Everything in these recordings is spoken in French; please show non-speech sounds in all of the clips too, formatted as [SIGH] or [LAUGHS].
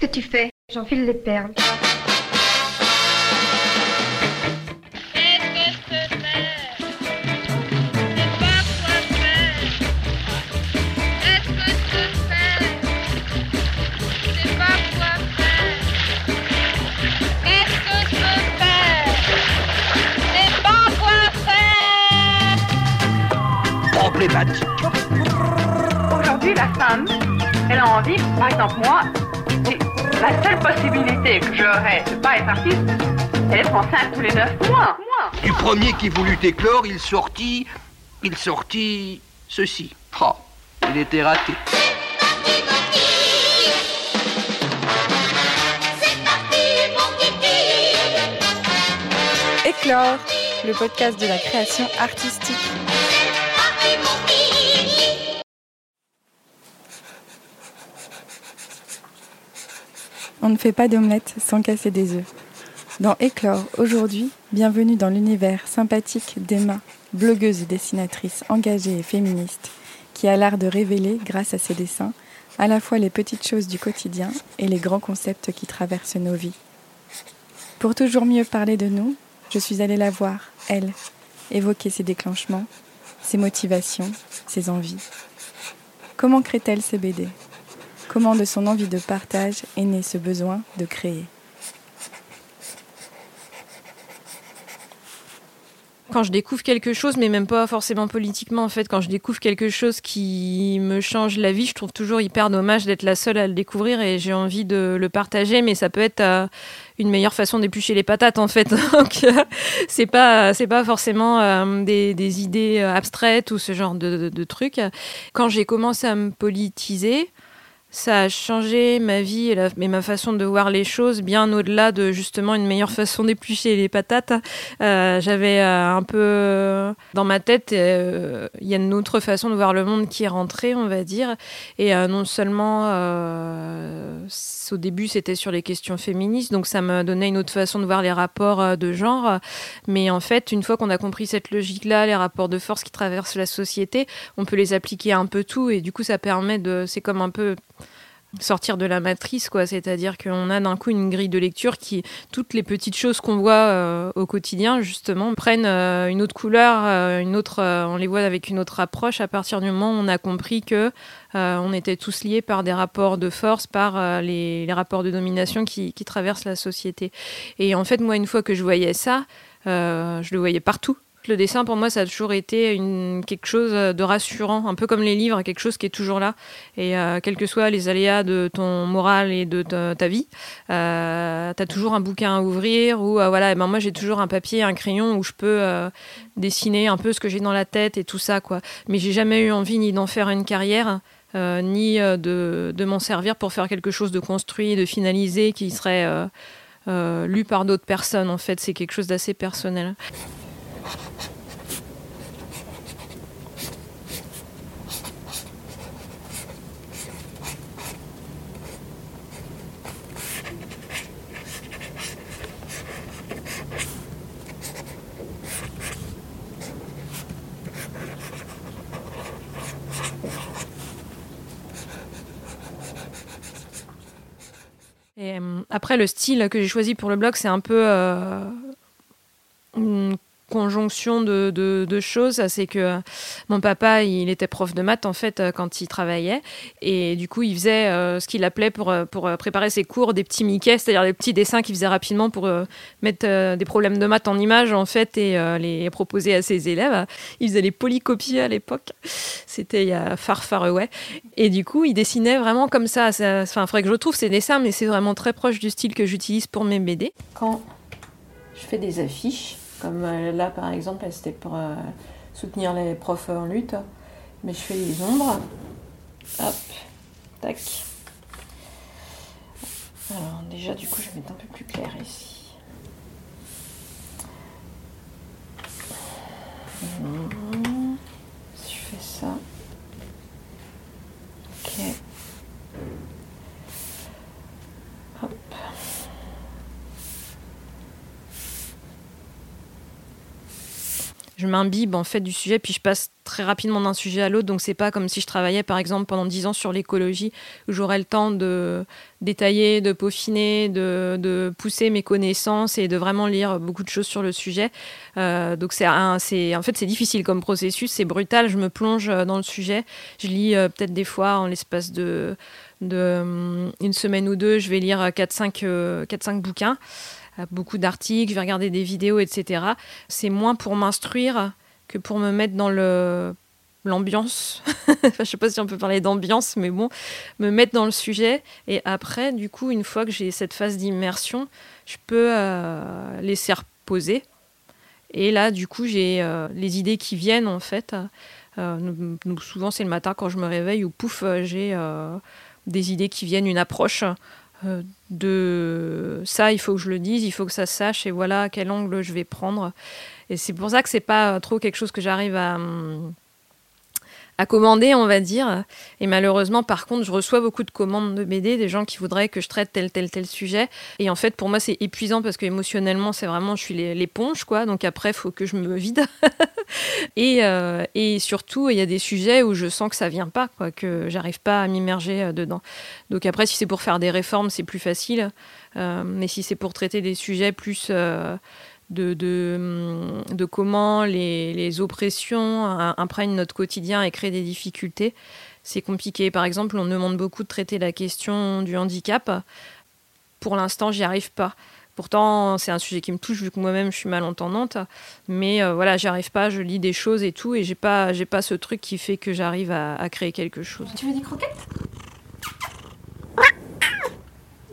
Qu'est-ce que tu fais? J'enfile les perles. Aujourd'hui, la femme, elle a envie, par exemple moi, la seule possibilité que j'aurais de pas être artiste, c'est d'être enceinte tous les neuf mois. Du premier qui voulut éclore, il sortit, il sortit ceci. Oh, il était raté. Éclore, le podcast de la création artistique. On ne fait pas d'omelette sans casser des œufs. Dans Éclore, aujourd'hui, bienvenue dans l'univers sympathique d'Emma, blogueuse et dessinatrice engagée et féministe, qui a l'art de révéler, grâce à ses dessins, à la fois les petites choses du quotidien et les grands concepts qui traversent nos vies. Pour toujours mieux parler de nous, je suis allée la voir, elle, évoquer ses déclenchements, ses motivations, ses envies. Comment crée-t-elle ses BD Comment de son envie de partage est né ce besoin de créer quand je découvre quelque chose, mais même pas forcément politiquement, en fait, quand je découvre quelque chose qui me change la vie, je trouve toujours hyper dommage d'être la seule à le découvrir et j'ai envie de le partager, mais ça peut être euh, une meilleure façon d'éplucher les patates, en fait. [LAUGHS] Euh, c'est pas, c'est pas forcément euh, des, idées abstraites ou ce genre de, de trucs. Quand j'ai commencé à me politiser, ça a changé ma vie et, ma façon de voir les choses, bien au-delà de justement une meilleure façon d'éplucher les patates. Euh, j'avais euh, un peu dans ma tête, euh, il y a une autre façon de voir le monde qui est rentrée, on va dire. Et non seulement au début c'était sur les questions féministes, donc ça me donnait une autre façon de voir les rapports de genre. Mais en fait, une fois qu'on a compris cette logique-là, les rapports de force qui traversent la société, on peut les appliquer un peu tout. Et du coup, ça permet de. C'est comme un peu sortir de la matrice, quoi. C'est-à-dire qu'on a d'un coup une grille de lecture qui, toutes les petites choses qu'on voit euh, au quotidien, justement, prennent euh, une autre couleur, euh, une autre, on les voit avec une autre approche à partir du moment où on a compris que on était tous liés par des rapports de force, par les, rapports de domination qui, traversent la société. Et en fait, moi, une fois que je voyais ça, je le voyais partout le dessin, pour moi, ça a toujours été une, quelque chose de rassurant, un peu comme les livres, quelque chose qui est toujours là. Et euh, quels que soient les aléas de ton moral et de ta, vie, euh, tu as toujours un bouquin à ouvrir ou euh, voilà, ben moi j'ai toujours un papier, un crayon où je peux dessiner un peu ce que j'ai dans la tête et tout ça. quoi. Mais j'ai jamais eu envie ni d'en faire une carrière. ni de, de m'en servir pour faire quelque chose de construit, de finalisé, qui serait lu par d'autres personnes. En fait, c'est quelque chose d'assez personnel. Et euh, après, le style que j'ai choisi pour le blog, c'est un peu euh, conjonction de, choses. C'est que euh, mon papa, il était prof de maths en fait euh, quand il travaillait. Et du coup, il faisait euh, ce qu'il appelait pour, préparer ses cours des petits Mickey, c'est-à-dire des petits dessins qu'il faisait rapidement pour mettre des problèmes de maths en images en fait et les proposer à ses élèves. Il faisait les polycopies à l'époque. C'était il y a far far away. Et du coup, il dessinait vraiment comme ça. Enfin, il faudrait que je retrouve ces dessins, mais c'est vraiment très proche du style que j'utilise pour mes BD. Quand je fais des affiches, comme euh, là, par exemple, c'était pour euh, soutenir les profs en lutte. Mais je fais les ombres. Hop, tac. Alors déjà, du coup, je vais mettre un peu plus clair ici. Si je fais ça. M'imbibe en fait du sujet, puis je passe très rapidement d'un sujet à l'autre. Donc c'est pas comme si je travaillais par exemple pendant dix ans sur l'écologie, où j'aurais le temps de détailler, de peaufiner, de, pousser mes connaissances et de vraiment lire beaucoup de choses sur le sujet. Euh, donc c'est en fait c'est difficile comme processus, c'est brutal. Je me plonge dans le sujet, je lis euh, peut-être des fois en l'espace de, de hum, une semaine ou deux, je vais lire 4-5 euh, bouquins beaucoup d'articles, je vais regarder des vidéos, etc. C'est moins pour m'instruire que pour me mettre dans le l'ambiance. [LAUGHS] je sais pas si on peut parler d'ambiance, mais bon, me mettre dans le sujet. Et après, du coup, une fois que j'ai cette phase d'immersion, je peux euh, laisser reposer. Et là, du coup, j'ai euh, les idées qui viennent, en fait. Euh, souvent, c'est le matin quand je me réveille où, pouf, j'ai des idées qui viennent, une approche de ça, il faut que je le dise, il faut que ça sache, et voilà quel angle je vais prendre. Et c'est pour ça que c'est pas trop quelque chose que j'arrive à, hum, à commander, on va dire. Et malheureusement, par contre, je reçois beaucoup de commandes de BD, des gens qui voudraient que je traite tel, tel, tel sujet. Et en fait, pour moi, c'est épuisant parce que émotionnellement, c'est vraiment, je suis l'éponge, quoi. Donc après, il faut que je me vide. [LAUGHS] et, euh, et, surtout, il y a des sujets où je sens que ça vient pas, quoi, que j'arrive pas à m'immerger euh, dedans. Donc après, si c'est pour faire des réformes, c'est plus facile. Euh, mais si c'est pour traiter des sujets plus de, de, comment les, les, oppressions imprègnent notre quotidien et créent des difficultés. C'est compliqué. Par exemple, on demande beaucoup de traiter la question du handicap. Pour l'instant, j'y arrive pas. Pourtant, c'est un sujet qui me touche vu que moi-même je suis malentendante. Mais euh, voilà, j'y arrive pas. Je lis des choses et tout, et j'ai pas, j'ai pas ce truc qui fait que j'arrive à, créer quelque chose. Tu veux des croquettes?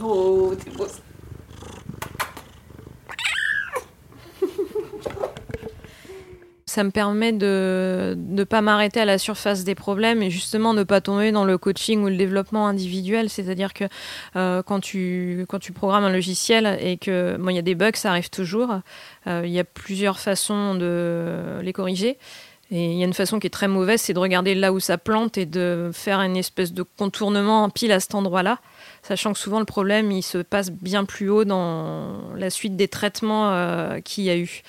Oh, t'es beau. Ça me permet de ne pas m'arrêter à la surface des problèmes et justement ne pas tomber dans le coaching ou le développement individuel. C'est-à-dire que euh, quand, tu, quand tu programmes un logiciel et que bon, il y a des bugs, ça arrive toujours. Euh, il y a plusieurs façons de les corriger. Et il y a une façon qui est très mauvaise, c'est de regarder là où ça plante et de faire une espèce de contournement en pile à cet endroit-là, sachant que souvent le problème il se passe bien plus haut dans la suite des traitements euh, qu'il y a eu.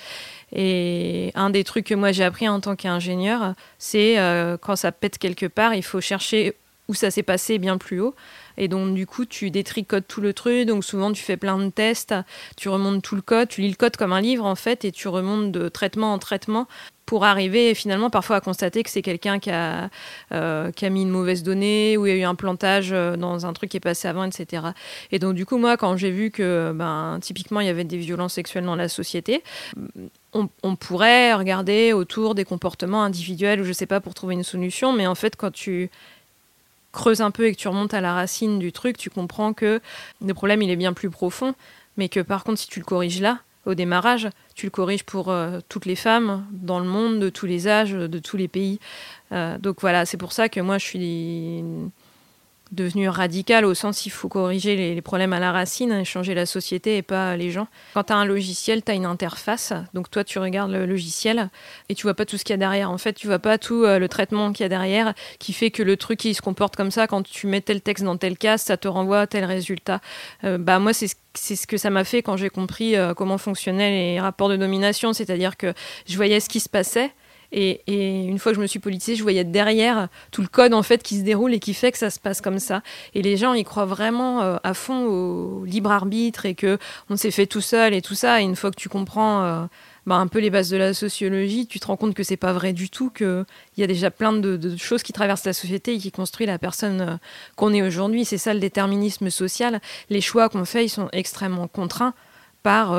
Et un des trucs que moi j'ai appris en tant qu'ingénieur, c'est euh, quand ça pète quelque part, il faut chercher où ça s'est passé bien plus haut. Et donc, du coup, tu détricotes tout le truc. Donc, souvent, tu fais plein de tests, tu remontes tout le code, tu lis le code comme un livre, en fait, et tu remontes de traitement en traitement pour arriver finalement parfois à constater que c'est quelqu'un qui, a, euh, qui a mis une mauvaise donnée ou il y a eu un plantage euh, dans un truc qui est passé avant, etc. Et donc, du coup, moi, quand j'ai vu que, ben, typiquement, il y avait des violences sexuelles dans la société, on, pourrait regarder autour des comportements individuels ou je sais pas pour trouver une solution, mais en fait, quand tu creuses un peu et que tu remontes à la racine du truc, tu comprends que le problème il est bien plus profond, mais que par contre, si tu le corriges là, au démarrage, tu le corriges pour euh, toutes les femmes dans le monde, de tous les âges, de tous les pays. Euh, donc voilà, c'est pour ça que moi je suis devenu radical au sens il faut corriger les, problèmes à la racine, changer la société et pas les gens. Quand tu as un logiciel, tu as une interface, donc toi tu regardes le logiciel et tu vois pas tout ce qu'il y a derrière. En fait, tu vois pas tout euh, le traitement qu'il y a derrière qui fait que le truc se comporte comme ça quand tu mets tel texte dans tel cas, ça te renvoie à tel résultat. Euh, bah moi c'est ce que ça m'a fait quand j'ai compris euh, comment fonctionnaient les rapports de domination, c'est-à-dire que je voyais ce qui se passait et, une fois que je me suis politisée, je voyais derrière tout le code en fait qui se déroule et qui fait que ça se passe comme ça. Et les gens, ils croient vraiment euh, à fond au libre arbitre et que on s'est fait tout seul et tout ça. Et une fois que tu comprends euh, bah, un peu les bases de la sociologie, tu te rends compte que c'est pas vrai du tout, qu'il y a déjà plein de, choses qui traversent la société et qui construisent la personne euh, qu'on est aujourd'hui. C'est ça le déterminisme social. Les choix qu'on fait, ils sont extrêmement contraints par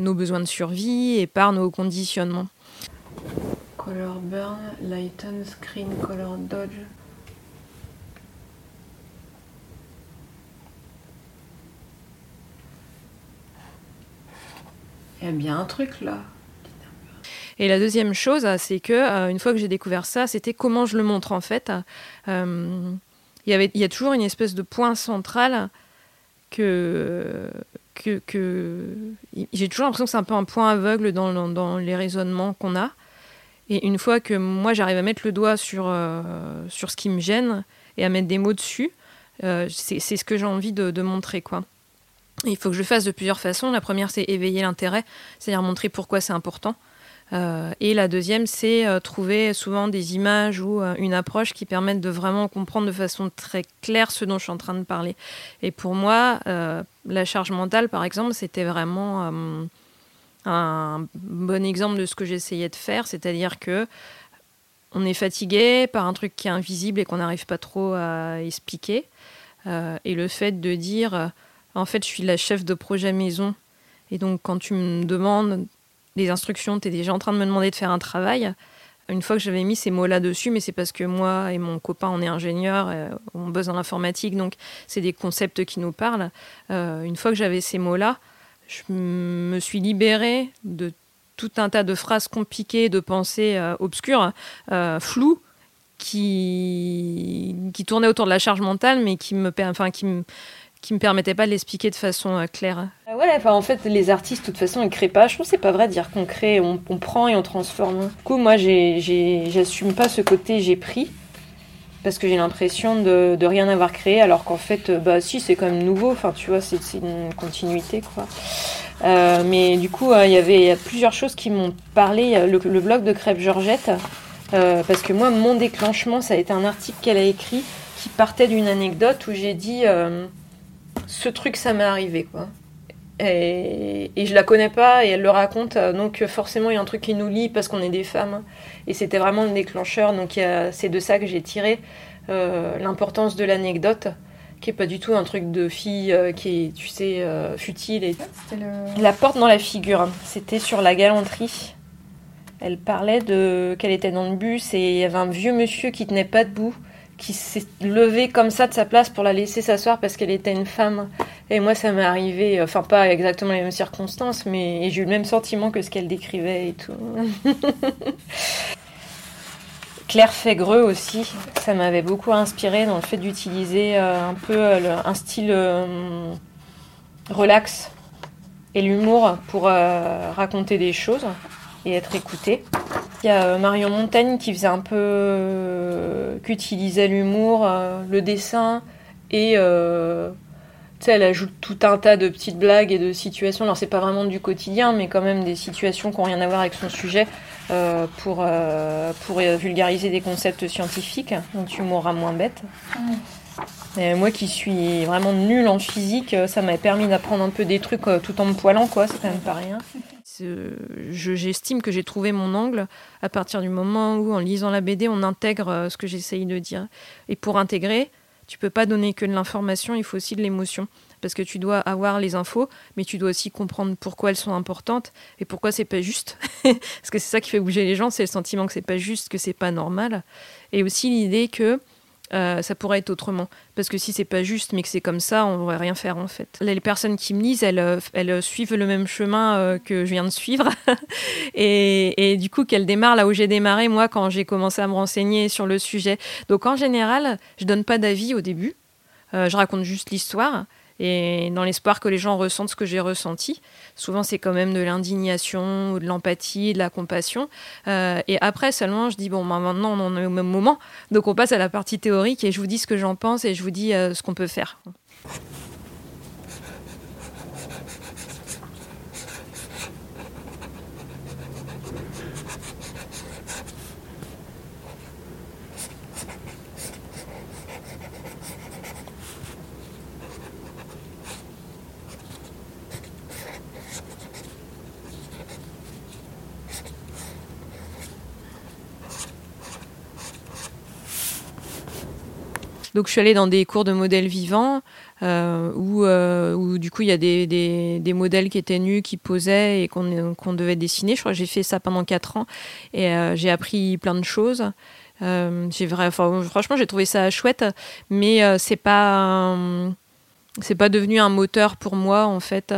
nos besoins de survie et par nos conditionnements. Color Burn, Lighten, Screen, Color Dodge. Il y a bien un truc là. Et la deuxième chose, c'est que euh, une fois que j'ai découvert ça, c'était comment je le montre en fait. Euh, il, y avait, il y a toujours une espèce de point central que, que, que j'ai toujours l'impression que c'est un peu un point aveugle dans, dans les raisonnements qu'on a. Et une fois que moi j'arrive à mettre le doigt sur, euh, sur ce qui me gêne et à mettre des mots dessus, euh, c'est ce que j'ai envie de, montrer. quoi. il faut que je le fasse de plusieurs façons. La première, c'est éveiller l'intérêt, c'est-à-dire montrer pourquoi c'est important. Euh, et la deuxième, c'est euh, trouver souvent des images ou une approche qui permettent de vraiment comprendre de façon très claire ce dont je suis en train de parler. Et pour moi, la charge mentale, par exemple, c'était vraiment un bon exemple de ce que j'essayais de faire, c'est-à-dire que on est fatigué par un truc qui est invisible et qu'on n'arrive pas trop à expliquer. et le fait de dire, en fait, je suis la chef de projet maison. Et donc, quand tu me demandes des instructions, tu es déjà en train de me demander de faire un travail. Une fois que j'avais mis ces mots-là dessus, mais c'est parce que moi et mon copain, on est ingénieur, euh, on bosse dans l'informatique, donc c'est des concepts qui nous parlent. Euh, une fois que j'avais ces mots-là, je me suis libérée de tout un tas de phrases compliquées, de pensées euh, obscures, floues, qui, tournaient autour de la charge mentale, mais qui me, enfin, qui me, qui me permettait pas de l'expliquer de façon euh, claire. Euh, ouais, en fait les artistes de toute façon ils créent pas. Je trouve c'est pas vrai de dire qu'on crée, on, prend et on transforme. Du coup moi j'assume pas ce côté j'ai pris parce que j'ai l'impression de, rien avoir créé alors qu'en fait euh, bah si c'est quand même nouveau. Enfin tu vois c'est une continuité quoi. mais du coup il y avait plusieurs choses qui m'ont parlé. Le, le, blog de Crêpe Georgette parce que moi mon déclenchement ça a été un article qu'elle a écrit qui partait d'une anecdote où j'ai dit ce truc, ça m'est arrivé, quoi. Et, je la connais pas et elle le raconte, euh, donc forcément il y a un truc qui nous lie parce qu'on est des femmes. Et c'était vraiment le déclencheur, donc c'est de ça que j'ai tiré euh, l'importance de l'anecdote, qui est pas du tout un truc de fille euh, qui est, tu sais, futile. Et... La porte dans la figure, c'était sur la galanterie. Elle parlait de qu'elle était dans le bus et il y avait un vieux monsieur qui tenait pas debout qui s'est levée comme ça de sa place pour la laisser s'asseoir parce qu'elle était une femme. Et moi, ça m'est arrivé, enfin pas exactement les mêmes circonstances, mais j'ai eu le même sentiment que ce qu'elle décrivait et tout. [LAUGHS] Claire Fégreux aussi, ça m'avait beaucoup inspiré dans le fait d'utiliser euh, un peu euh, un style euh, relax et l'humour pour raconter des choses et être écouté. Il y a euh, Marion Montaigne qui faisait un peu. Euh, qui utilisait l'humour, euh, le dessin et. tu sais, elle ajoute tout un tas de petites blagues et de situations. Alors, c'est pas vraiment du quotidien, mais quand même des situations qui n'ont rien à voir avec son sujet pour, pour vulgariser des concepts scientifiques. Donc, tu mourras moins bête. Et moi qui suis vraiment nulle en physique, ça m'a permis d'apprendre un peu des trucs tout en me poilant, quoi. C'est quand même pas rien j'estime que j'ai trouvé mon angle à partir du moment où, en lisant la BD, on intègre euh, ce que j'essaye de dire. Et pour intégrer, tu peux pas donner que de l'information, il faut aussi de l'émotion. Parce que tu dois avoir les infos, mais tu dois aussi comprendre pourquoi elles sont importantes et pourquoi c'est pas juste. [LAUGHS] Parce que c'est ça qui fait bouger les gens, c'est le sentiment que c'est pas juste, que c'est pas normal. Et aussi l'idée que euh, ça pourrait être autrement. Parce que si c'est pas juste, mais que c'est comme ça, on pourrait rien faire en fait. Les personnes qui me lisent, elles, euh, elles suivent le même chemin euh, que je viens de suivre. [LAUGHS] et, du coup, qu'elles démarrent là où j'ai démarré, moi, quand j'ai commencé à me renseigner sur le sujet. Donc en général, je donne pas d'avis au début. je raconte juste l'histoire et dans l'espoir que les gens ressentent ce que j'ai ressenti. Souvent, c'est quand même de l'indignation, ou de l'empathie, de la compassion. Euh, et après seulement, je dis, bon, ben, maintenant, on en est au même moment. Donc, on passe à la partie théorique et je vous dis ce que j'en pense et je vous dis euh, ce qu'on peut faire. Donc je suis allée dans des cours de modèles vivants euh, euh, où, du coup il y a des, des, modèles qui étaient nus, qui posaient et qu'on devait dessiner. Je crois que j'ai fait ça pendant quatre ans et euh, j'ai appris plein de choses. franchement j'ai trouvé ça chouette, mais c'est pas c'est pas devenu un moteur pour moi en fait.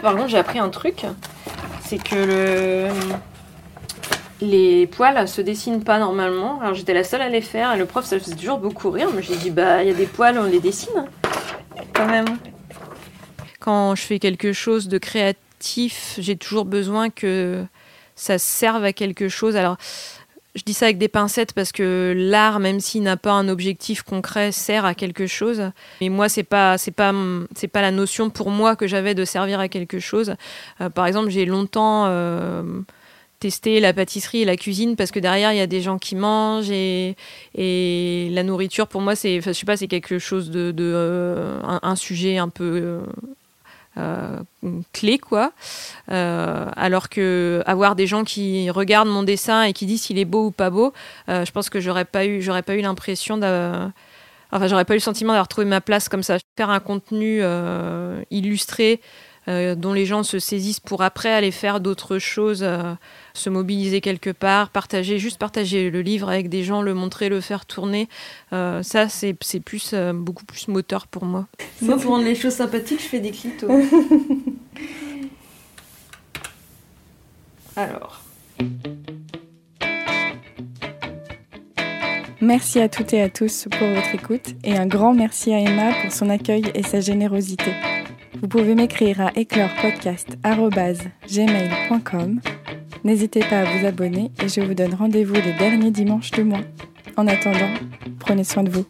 Par contre, j'ai appris un truc, c'est que le les poils se dessinent pas normalement. Alors j'étais la seule à les faire et le prof ça faisait toujours beaucoup rire. Mais j'ai dit bah il y a des poils, on les dessine quand même. Quand je fais quelque chose de créatif, j'ai toujours besoin que ça serve à quelque chose. Alors je dis ça avec des pincettes parce que l'art, même s'il n'a pas un objectif concret, sert à quelque chose. Mais moi, c'est pas, c'est pas, c'est pas la notion pour moi que j'avais de servir à quelque chose. Euh, par exemple, j'ai longtemps euh, tester la pâtisserie et la cuisine parce que derrière il y a des gens qui mangent et, et la nourriture pour moi c'est, je c'est quelque chose de, de un, sujet un peu euh, clé quoi. Euh, alors que avoir des gens qui regardent mon dessin et qui disent s'il est beau ou pas beau euh, je pense que j'aurais pas eu j'aurais pas eu l'impression de enfin j'aurais pas eu le sentiment d'avoir trouvé ma place comme ça. Faire un contenu illustré dont les gens se saisissent pour après aller faire d'autres choses se mobiliser quelque part, partager, juste partager le livre avec des gens, le montrer, le faire tourner. Euh, ça, c'est plus, euh, beaucoup plus moteur pour moi. Moi, pour rendre les choses sympathiques, je fais des clitos. [LAUGHS] Alors. Merci à toutes et à tous pour votre écoute et un grand merci à Emma pour son accueil et sa générosité. Vous pouvez m'écrire à éclorepodcast.gmail.com N'hésitez pas à vous abonner et je vous donne rendez-vous les derniers dimanches du mois. En attendant, prenez soin de vous.